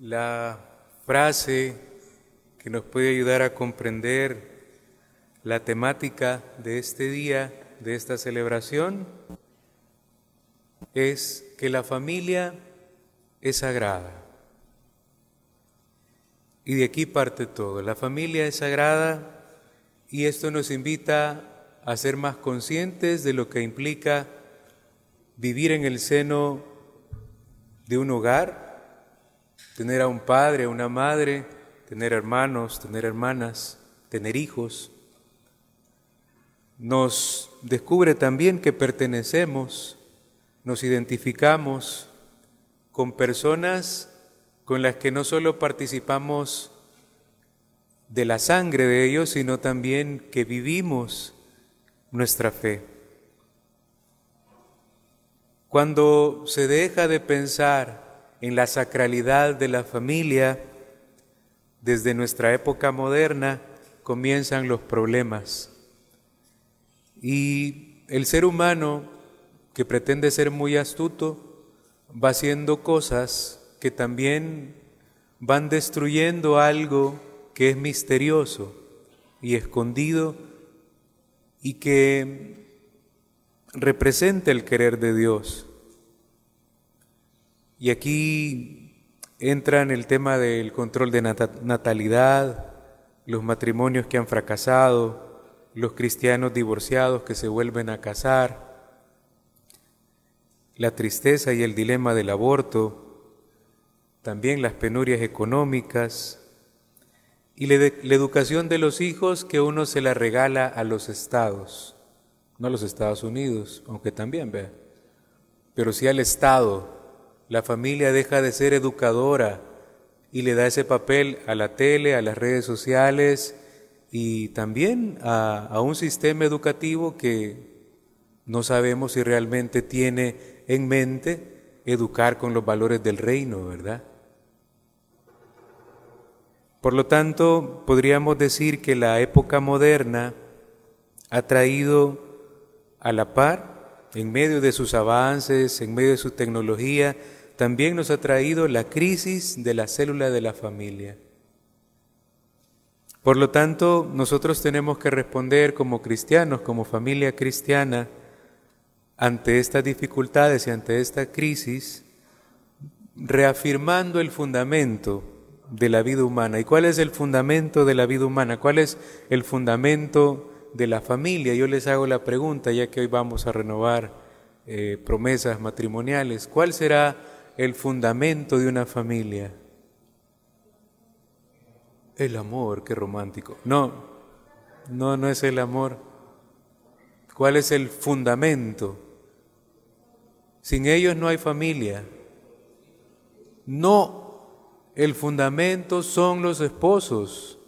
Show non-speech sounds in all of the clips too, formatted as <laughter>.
La frase que nos puede ayudar a comprender la temática de este día, de esta celebración, es que la familia es sagrada. Y de aquí parte todo. La familia es sagrada y esto nos invita a ser más conscientes de lo que implica vivir en el seno de un hogar tener a un padre, a una madre, tener hermanos, tener hermanas, tener hijos. Nos descubre también que pertenecemos, nos identificamos con personas con las que no solo participamos de la sangre de ellos, sino también que vivimos nuestra fe. Cuando se deja de pensar en la sacralidad de la familia, desde nuestra época moderna comienzan los problemas. Y el ser humano, que pretende ser muy astuto, va haciendo cosas que también van destruyendo algo que es misterioso y escondido y que representa el querer de Dios. Y aquí entra en el tema del control de natalidad, los matrimonios que han fracasado, los cristianos divorciados que se vuelven a casar, la tristeza y el dilema del aborto, también las penurias económicas y la, educación de los hijos que uno se la regala a los estados, no a los Estados Unidos, aunque también vea, pero sí al Estado la familia deja de ser educadora y le da ese papel a la tele, a las redes sociales y también a, un sistema educativo que no sabemos si realmente tiene en mente educar con los valores del reino, ¿verdad? Por lo tanto, podríamos decir que la época moderna ha traído a la par, en medio de sus avances, en medio de su tecnología, también nos ha traído la crisis de la célula de la familia. Por lo tanto, nosotros tenemos que responder como cristianos, como familia cristiana, ante estas dificultades y ante esta crisis, reafirmando el fundamento de la vida humana. ¿Y cuál es el fundamento de la vida humana? ¿Cuál es el fundamento de la familia? Yo les hago la pregunta, ya que hoy vamos a renovar eh, promesas matrimoniales. ¿Cuál será el fundamento de una familia? El amor, qué romántico. No, no, no es el amor. ¿Cuál es el fundamento? Sin ellos no hay familia. No, el fundamento son los esposos.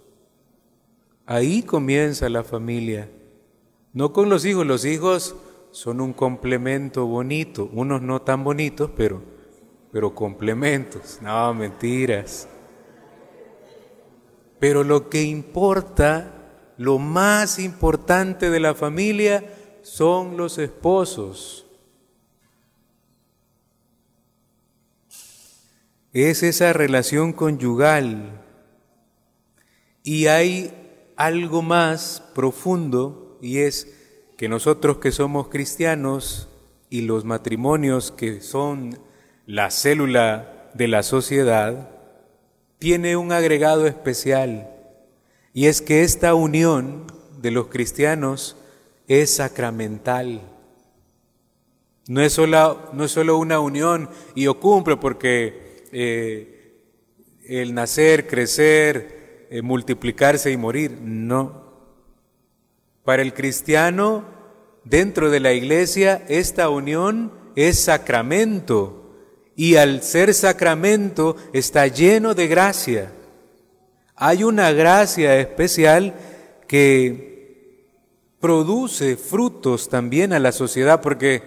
Ahí comienza la familia. No con los hijos, los hijos son un complemento bonito, unos no tan bonitos, pero pero complementos, no, mentiras. Pero lo que importa, lo más importante de la familia son los esposos. Es esa relación conyugal. Y hay algo más profundo y es que nosotros que somos cristianos y los matrimonios que son la célula de la sociedad, tiene un agregado especial y es que esta unión de los cristianos es sacramental. No es solo, no es solo una unión y yo cumplo porque eh, el nacer, crecer, eh, multiplicarse y morir, no. Para el cristiano, dentro de la iglesia, esta unión es sacramento y al ser sacramento está lleno de gracia. Hay una gracia especial que produce frutos también a la sociedad, porque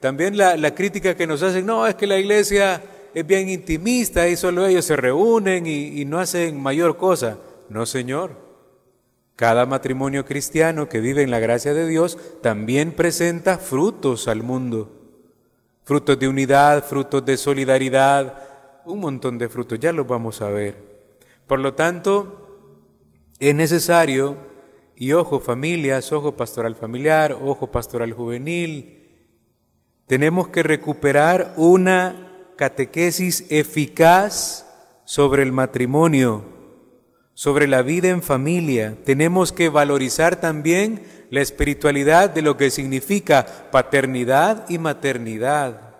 también la, crítica que nos hacen, no, es que la iglesia es bien intimista y solo ellos se reúnen y, y no hacen mayor cosa. No, Señor. Cada matrimonio cristiano que vive en la gracia de Dios también presenta frutos al mundo frutos de unidad, frutos de solidaridad, un montón de frutos, ya los vamos a ver. Por lo tanto, es necesario, y ojo familias, ojo pastoral familiar, ojo pastoral juvenil, tenemos que recuperar una catequesis eficaz sobre el matrimonio, sobre la vida en familia. Tenemos que valorizar también la espiritualidad de lo que significa paternidad y maternidad.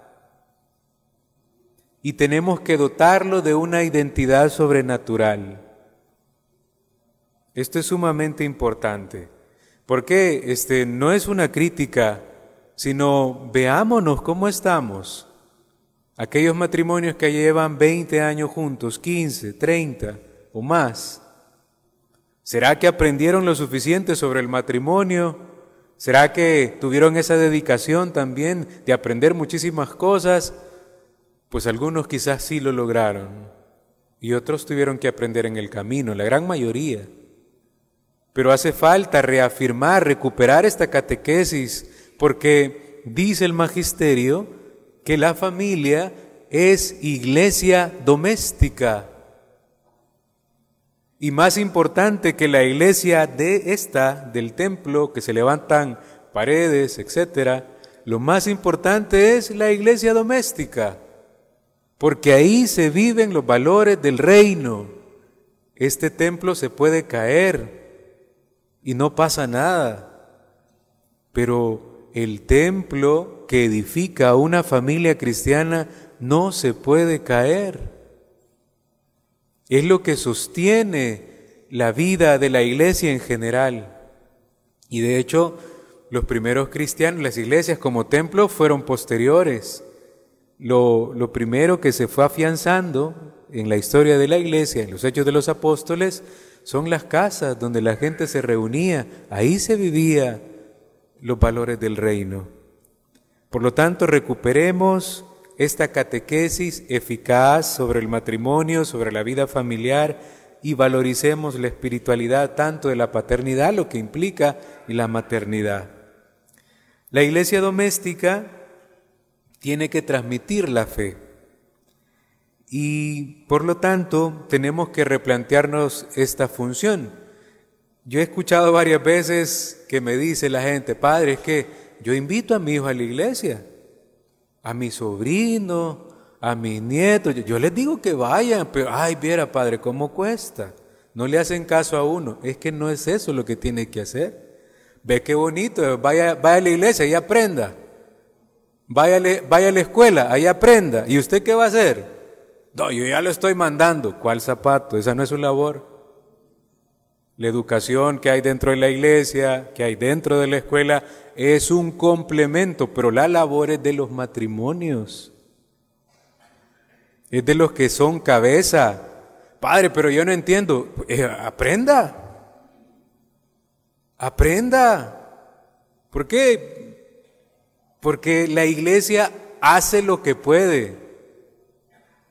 Y tenemos que dotarlo de una identidad sobrenatural. Esto es sumamente importante, porque este, no es una crítica, sino veámonos cómo estamos. Aquellos matrimonios que llevan 20 años juntos, 15, 30 o más, ¿Será que aprendieron lo suficiente sobre el matrimonio? ¿Será que tuvieron esa dedicación también de aprender muchísimas cosas? Pues algunos quizás sí lo lograron y otros tuvieron que aprender en el camino, la gran mayoría. Pero hace falta reafirmar, recuperar esta catequesis, porque dice el magisterio que la familia es iglesia doméstica. Y más importante que la iglesia de esta, del templo, que se levantan paredes, etcétera, lo más importante es la iglesia doméstica, porque ahí se viven los valores del reino. Este templo se puede caer y no pasa nada, pero el templo que edifica una familia cristiana no se puede caer. Es lo que sostiene la vida de la iglesia en general. Y de hecho, los primeros cristianos, las iglesias como templo fueron posteriores. Lo, lo, primero que se fue afianzando en la historia de la iglesia, en los hechos de los apóstoles, son las casas donde la gente se reunía. Ahí se vivía los valores del reino. Por lo tanto, recuperemos esta catequesis eficaz sobre el matrimonio, sobre la vida familiar y valoricemos la espiritualidad tanto de la paternidad, lo que implica, y la maternidad. La iglesia doméstica tiene que transmitir la fe y por lo tanto tenemos que replantearnos esta función. Yo he escuchado varias veces que me dice la gente, padre, es que yo invito a mi hijo a la iglesia a mi sobrino, a mis nietos. Yo les digo que vayan, pero ay, viera padre, ¿cómo cuesta? No le hacen caso a uno. Es que no es eso lo que tiene que hacer. Ve qué bonito, vaya, vaya a la iglesia y aprenda. Vaya, vaya a la escuela, ahí aprenda. ¿Y usted qué va a hacer? No, yo ya lo estoy mandando. ¿Cuál zapato? Esa no es su labor. La educación que hay dentro de la iglesia, que hay dentro de la escuela, es un complemento, pero la labor es de los matrimonios. Es de los que son cabeza. Padre, pero yo no entiendo. Eh, aprenda. Aprenda. ¿Por qué? Porque la iglesia hace lo que puede.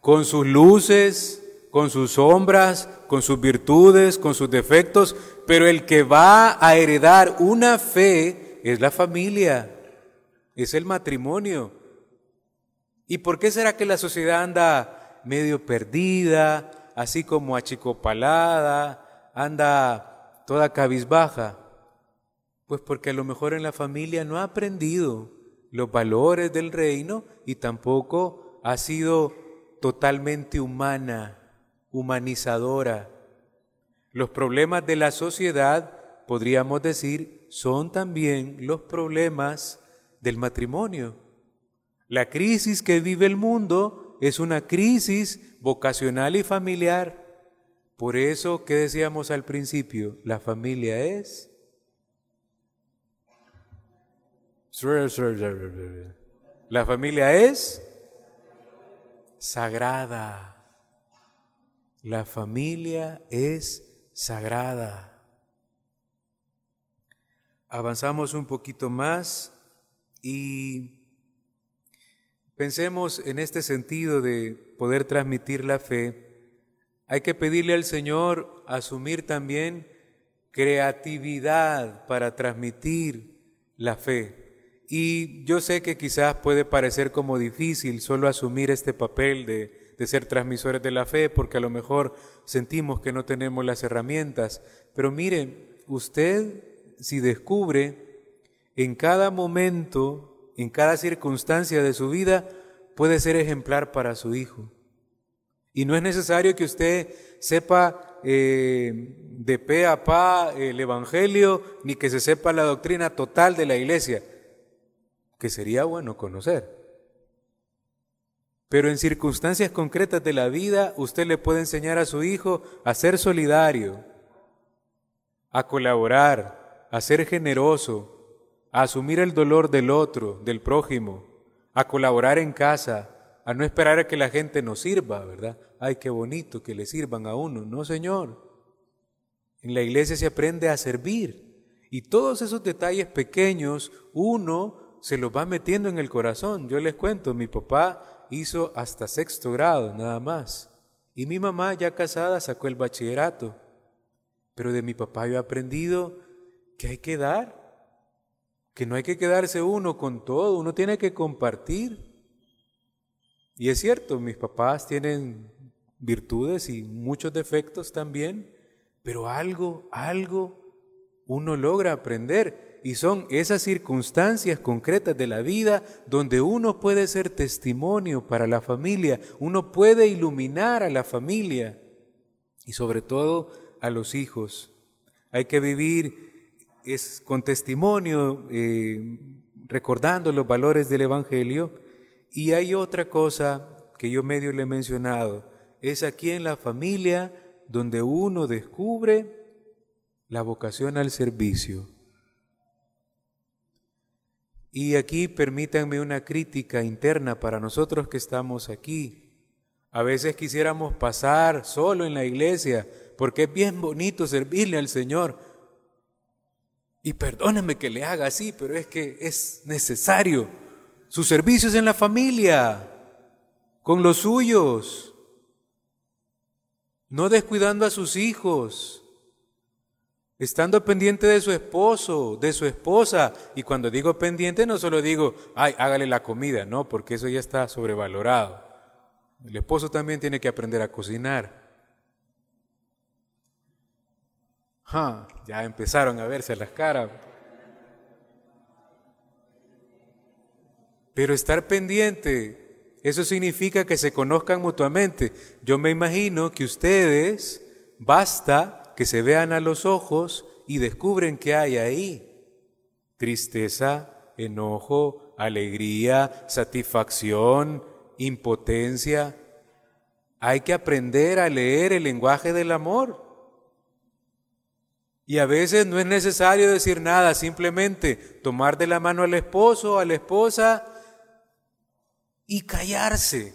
Con sus luces, con sus sombras, con sus virtudes, con sus defectos, pero el que va a heredar una fe es la familia, es el matrimonio. ¿Y por qué será que la sociedad anda medio perdida, así como achicopalada, anda toda cabizbaja? Pues porque a lo mejor en la familia no ha aprendido los valores del reino y tampoco ha sido totalmente humana, humanizadora. Los problemas de la sociedad, podríamos decir, son también los problemas del matrimonio. La crisis que vive el mundo es una crisis vocacional y familiar. Por eso, ¿qué decíamos al principio? La familia es... La familia es sagrada. La familia es sagrada. Avanzamos un poquito más y pensemos en este sentido de poder transmitir la fe. Hay que pedirle al Señor asumir también creatividad para transmitir la fe. Y yo sé que quizás puede parecer como difícil solo asumir este papel de, de ser transmisores de la fe porque a lo mejor sentimos que no tenemos las herramientas. Pero mire, usted si descubre en cada momento, en cada circunstancia de su vida, puede ser ejemplar para su hijo. Y no es necesario que usted sepa eh, de pe a pa el Evangelio, ni que se sepa la doctrina total de la iglesia, que sería bueno conocer. Pero en circunstancias concretas de la vida, usted le puede enseñar a su hijo a ser solidario, a colaborar, a ser generoso, a asumir el dolor del otro, del prójimo, a colaborar en casa, a no esperar a que la gente nos sirva, ¿verdad? Ay, qué bonito que le sirvan a uno. No, Señor. En la iglesia se aprende a servir. Y todos esos detalles pequeños, uno se los va metiendo en el corazón. Yo les cuento, mi papá hizo hasta sexto grado, nada más. Y mi mamá, ya casada, sacó el bachillerato. Pero de mi papá yo he aprendido que hay que dar, que no hay que quedarse uno con todo, uno tiene que compartir. Y es cierto, mis papás tienen virtudes y muchos defectos también, pero algo, algo uno logra aprender y son esas circunstancias concretas de la vida donde uno puede ser testimonio para la familia, uno puede iluminar a la familia y sobre todo a los hijos. Hay que vivir es, con testimonio, eh, recordando los valores del Evangelio y hay otra cosa que yo medio le he mencionado, es aquí en la familia donde uno descubre la vocación al servicio. Y aquí permítanme una crítica interna para nosotros que estamos aquí. A veces quisiéramos pasar solo en la iglesia porque es bien bonito servirle al Señor. Y perdóneme que le haga así, pero es que es necesario sus servicios en la familia, con los suyos, no descuidando a sus hijos, estando pendiente de su esposo, de su esposa. Y cuando digo pendiente no solo digo, ay, hágale la comida, no, porque eso ya está sobrevalorado. El esposo también tiene que aprender a cocinar. ya empezaron a verse las caras. Pero estar pendiente, eso significa que se conozcan mutuamente. Yo me imagino que ustedes basta que se vean a los ojos y descubren que hay ahí. Tristeza, enojo, alegría, satisfacción, impotencia. Hay que aprender a leer el lenguaje del amor. Y a veces no es necesario decir nada, simplemente tomar de la mano al esposo a la esposa y callarse.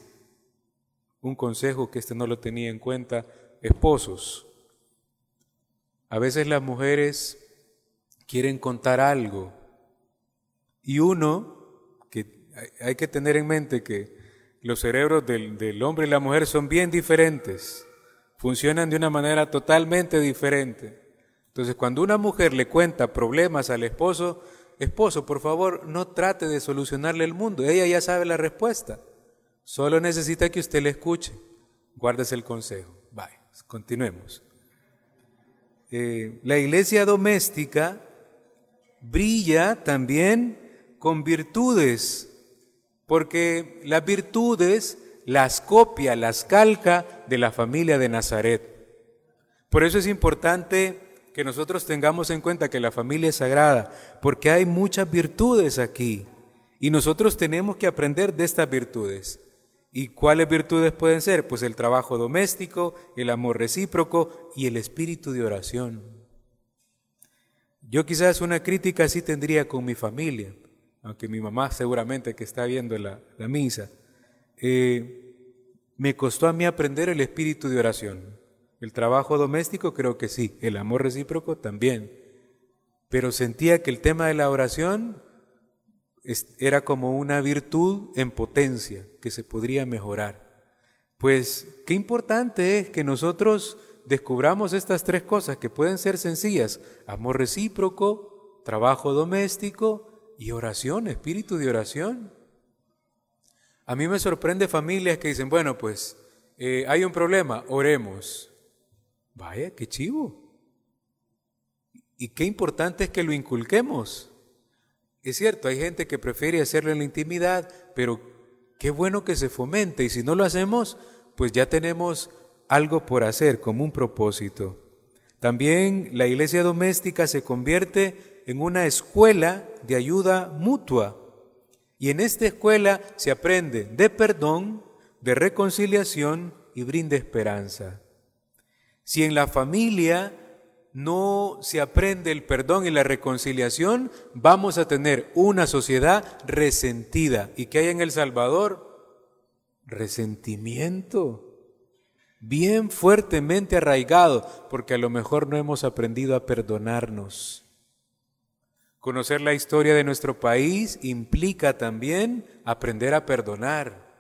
Un consejo que este no lo tenía en cuenta, esposos. A veces las mujeres quieren contar algo y uno, que hay que tener en mente que los cerebros del, del hombre y la mujer son bien diferentes, funcionan de una manera totalmente diferente. Entonces, cuando una mujer le cuenta problemas al esposo, Esposo, por favor, no trate de solucionarle el mundo. Ella ya sabe la respuesta. Solo necesita que usted le escuche. Guárdese el consejo. Bye. Continuemos. Eh, la iglesia doméstica brilla también con virtudes, porque las virtudes las copia, las calca de la familia de Nazaret. Por eso es importante que nosotros tengamos en cuenta que la familia es sagrada, porque hay muchas virtudes aquí y nosotros tenemos que aprender de estas virtudes. ¿Y cuáles virtudes pueden ser? Pues el trabajo doméstico, el amor recíproco y el espíritu de oración. Yo quizás una crítica así tendría con mi familia, aunque mi mamá seguramente que está viendo la, misa. Eh, me costó a mí aprender el espíritu de oración. El trabajo doméstico creo que sí, el amor recíproco también. Pero sentía que el tema de la oración era como una virtud en potencia que se podría mejorar. Pues qué importante es que nosotros descubramos estas tres cosas que pueden ser sencillas, amor recíproco, trabajo doméstico y oración, espíritu de oración. A mí me sorprende familias que dicen, bueno, pues eh, hay un problema, oremos. Vaya, qué chivo. Y qué importante es que lo inculquemos. Es cierto, hay gente que prefiere hacerlo en la intimidad, pero qué bueno que se fomente. Y si no lo hacemos, pues ya tenemos algo por hacer como un propósito. También la iglesia doméstica se convierte en una escuela de ayuda mutua. Y en esta escuela se aprende de perdón, de reconciliación y brinda esperanza. Si en la familia no se aprende el perdón y la reconciliación, vamos a tener una sociedad resentida. ¿Y qué hay en El Salvador? Resentimiento. Bien fuertemente arraigado, porque a lo mejor no hemos aprendido a perdonarnos. Conocer la historia de nuestro país implica también aprender a perdonar,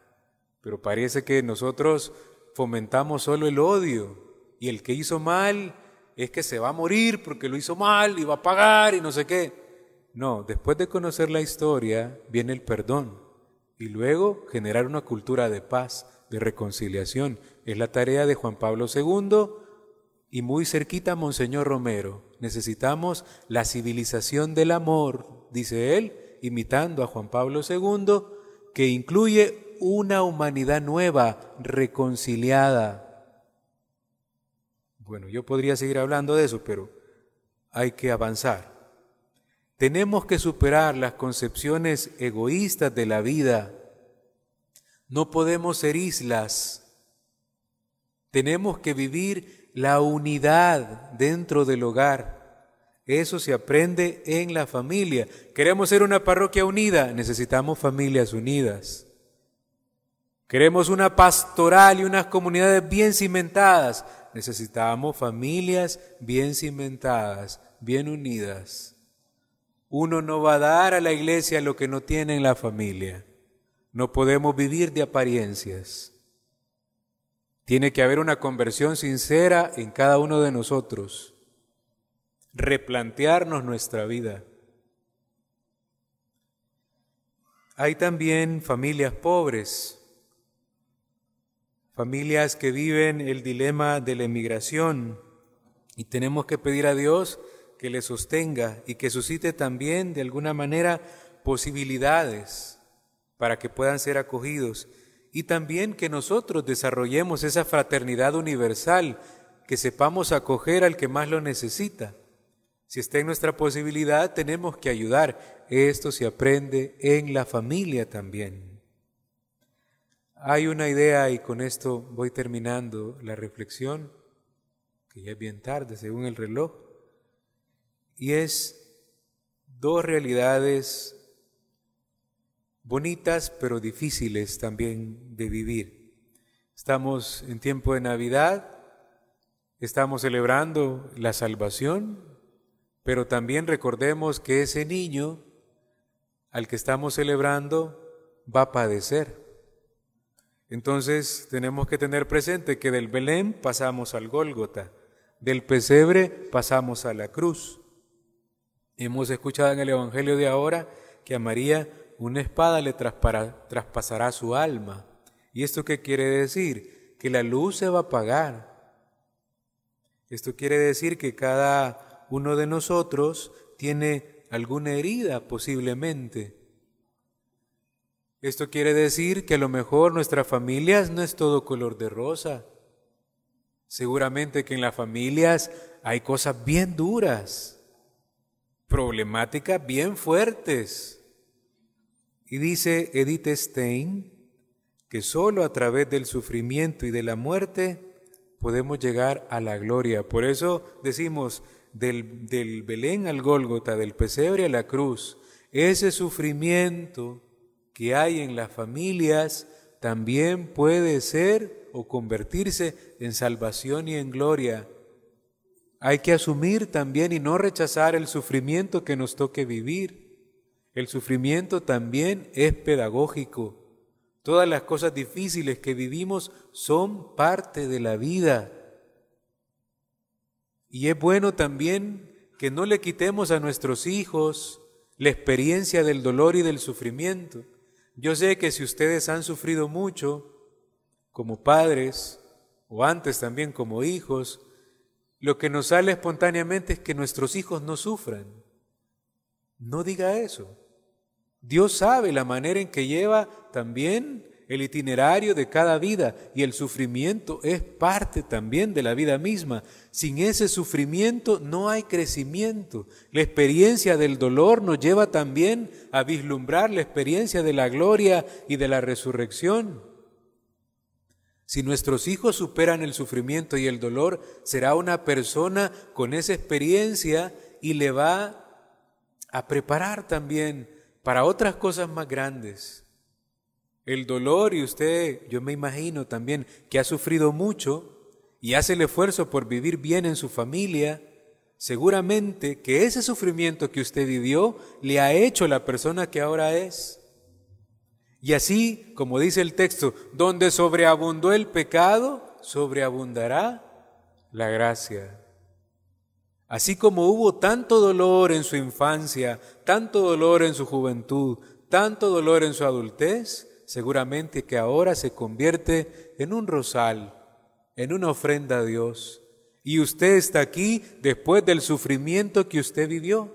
pero parece que nosotros fomentamos solo el odio y el que hizo mal es que se va a morir porque lo hizo mal y va a pagar y no sé qué. No, después de conocer la historia viene el perdón y luego generar una cultura de paz, de reconciliación. Es la tarea de Juan Pablo II y muy cerquita Monseñor Romero. Necesitamos la civilización del amor, dice él, imitando a Juan Pablo II, que incluye una humanidad nueva, reconciliada, bueno, yo podría seguir hablando de eso, pero hay que avanzar. Tenemos que superar las concepciones egoístas de la vida. No podemos ser islas. Tenemos que vivir la unidad dentro del hogar. Eso se aprende en la familia. Queremos ser una parroquia unida, necesitamos familias unidas. Queremos una pastoral y unas comunidades bien cimentadas, necesitamos familias bien cimentadas, bien unidas. Uno no va a dar a la iglesia lo que no tiene en la familia. No podemos vivir de apariencias. Tiene que haber una conversión sincera en cada uno de nosotros. Replantearnos nuestra vida. Hay también familias pobres familias que viven el dilema de la emigración y tenemos que pedir a Dios que les sostenga y que suscite también de alguna manera posibilidades para que puedan ser acogidos y también que nosotros desarrollemos esa fraternidad universal, que sepamos acoger al que más lo necesita. Si está en nuestra posibilidad, tenemos que ayudar. Esto se aprende en la familia también. Hay una idea, y con esto voy terminando la reflexión, que ya es bien tarde según el reloj, y es dos realidades bonitas pero difíciles también de vivir. Estamos en tiempo de Navidad, estamos celebrando la salvación, pero también recordemos que ese niño al que estamos celebrando va a padecer. Entonces tenemos que tener presente que del Belén pasamos al Gólgota, del pesebre pasamos a la cruz. Hemos escuchado en el Evangelio de ahora que a María una espada le traspasará su alma. ¿Y esto qué quiere decir? Que la luz se va a apagar. Esto quiere decir que cada uno de nosotros tiene alguna herida posiblemente esto quiere decir que a lo mejor nuestras familias no es todo color de rosa. Seguramente que en las familias hay cosas bien duras, problemáticas bien fuertes. Y dice Edith Stein que solo a través del sufrimiento y de la muerte podemos llegar a la gloria. Por eso decimos del, del Belén al Gólgota, del pesebre a la cruz, ese sufrimiento que hay en las familias también puede ser o convertirse en salvación y en gloria. Hay que asumir también y no rechazar el sufrimiento que nos toque vivir. El sufrimiento también es pedagógico. Todas las cosas difíciles que vivimos son parte de la vida. Y es bueno también que no le quitemos a nuestros hijos la experiencia del dolor y del sufrimiento. Yo sé que si ustedes han sufrido mucho, como padres o antes también como hijos, lo que nos sale espontáneamente es que nuestros hijos no sufran. No diga eso. Dios sabe la manera en que lleva también el itinerario de cada vida y el sufrimiento es parte también de la vida misma. Sin ese sufrimiento no hay crecimiento. La experiencia del dolor nos lleva también a vislumbrar la experiencia de la gloria y de la resurrección. Si nuestros hijos superan el sufrimiento y el dolor, será una persona con esa experiencia y le va a preparar también para otras cosas más grandes. El dolor, y usted, yo me imagino también que ha sufrido mucho y hace el esfuerzo por vivir bien en su familia, seguramente que ese sufrimiento que usted vivió le ha hecho la persona que ahora es. Y así, como dice el texto, donde sobreabundó el pecado, sobreabundará la gracia. Así como hubo tanto dolor en su infancia, tanto dolor en su juventud, tanto dolor en su adultez, seguramente que ahora se convierte en un rosal, en una ofrenda a Dios. Y usted está aquí después del sufrimiento que usted vivió.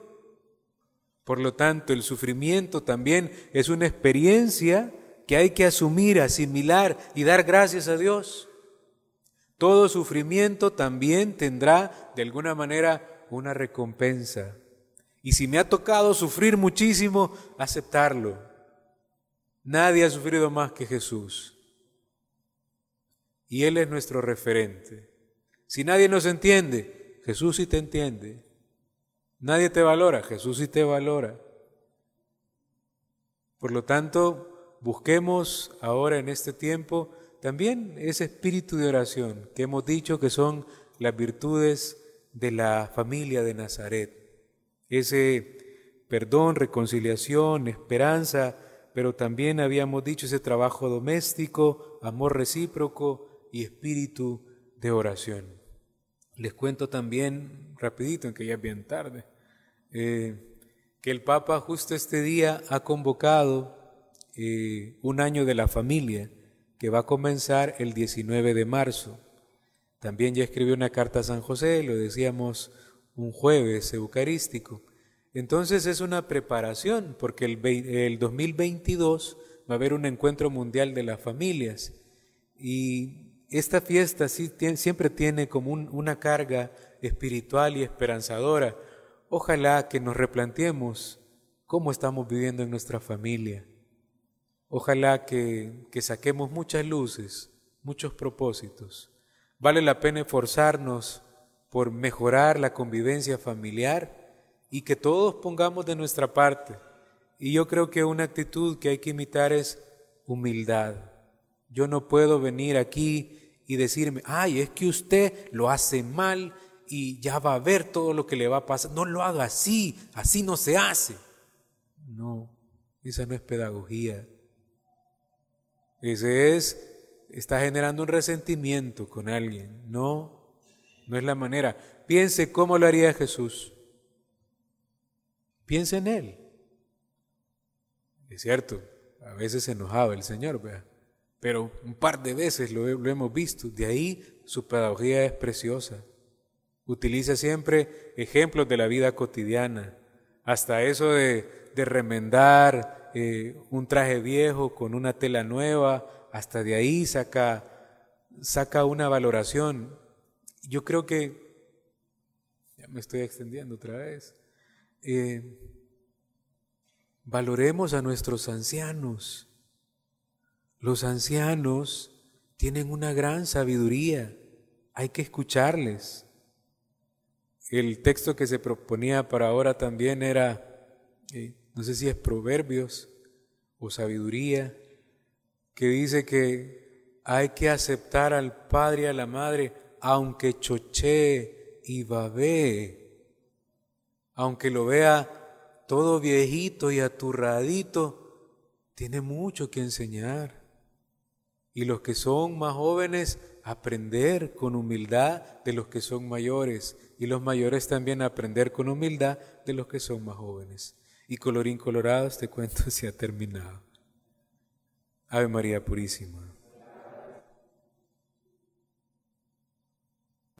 Por lo tanto, el sufrimiento también es una experiencia que hay que asumir, asimilar y dar gracias a Dios. Todo sufrimiento también tendrá de alguna manera una recompensa. Y si me ha tocado sufrir muchísimo, aceptarlo. Nadie ha sufrido más que Jesús. Y Él es nuestro referente. Si nadie nos entiende, Jesús sí te entiende. Nadie te valora, Jesús sí te valora. Por lo tanto, busquemos ahora en este tiempo también ese espíritu de oración que hemos dicho que son las virtudes de la familia de Nazaret. Ese perdón, reconciliación, esperanza, pero también habíamos dicho ese trabajo doméstico, amor recíproco y espíritu de oración. Les cuento también, rapidito, en que ya es bien tarde, eh, que el Papa justo este día ha convocado eh, un año de la familia que va a comenzar el 19 de marzo. También ya escribió una carta a San José, lo decíamos un jueves eucarístico. Entonces es una preparación, porque el, el 2022 va a haber un encuentro mundial de las familias. Y esta fiesta sí, siempre tiene como una carga espiritual y esperanzadora. Ojalá que nos replanteemos cómo estamos viviendo en nuestra familia. Ojalá que, que saquemos muchas luces, muchos propósitos. Vale la pena esforzarnos por mejorar la convivencia familiar y que todos pongamos de nuestra parte. Y yo creo que una actitud que hay que imitar es humildad. Yo no puedo venir aquí y decirme, ay, es que usted lo hace mal y ya va a ver todo lo que le va a pasar. No lo haga así, así no se hace. No, esa no es pedagogía. Ese es, está generando un resentimiento con alguien. No, no es la manera. Piense cómo lo haría Jesús. Piense en Él. Es cierto, a veces se enojaba el Señor, pero un par de veces lo hemos visto. De ahí su pedagogía es preciosa. Utiliza siempre ejemplos de la vida cotidiana, hasta eso de, remendar eh, un traje viejo con una tela nueva, hasta de ahí saca, saca una valoración. Yo creo que, ya me estoy extendiendo otra vez, eh, valoremos a nuestros ancianos. Los ancianos tienen una gran sabiduría, hay que escucharles. El texto que se proponía para ahora también era, eh, no sé si es Proverbios o Sabiduría, que dice que hay que aceptar al padre y a la madre aunque chochee y babee, aunque lo vea todo viejito y aturradito, tiene mucho que enseñar. Y los que son más jóvenes, aprender con humildad de los que son mayores y los mayores también aprender con humildad de los que son más jóvenes. Y colorín colorado, este cuento <laughs> se ha terminado. Ave María Purísima.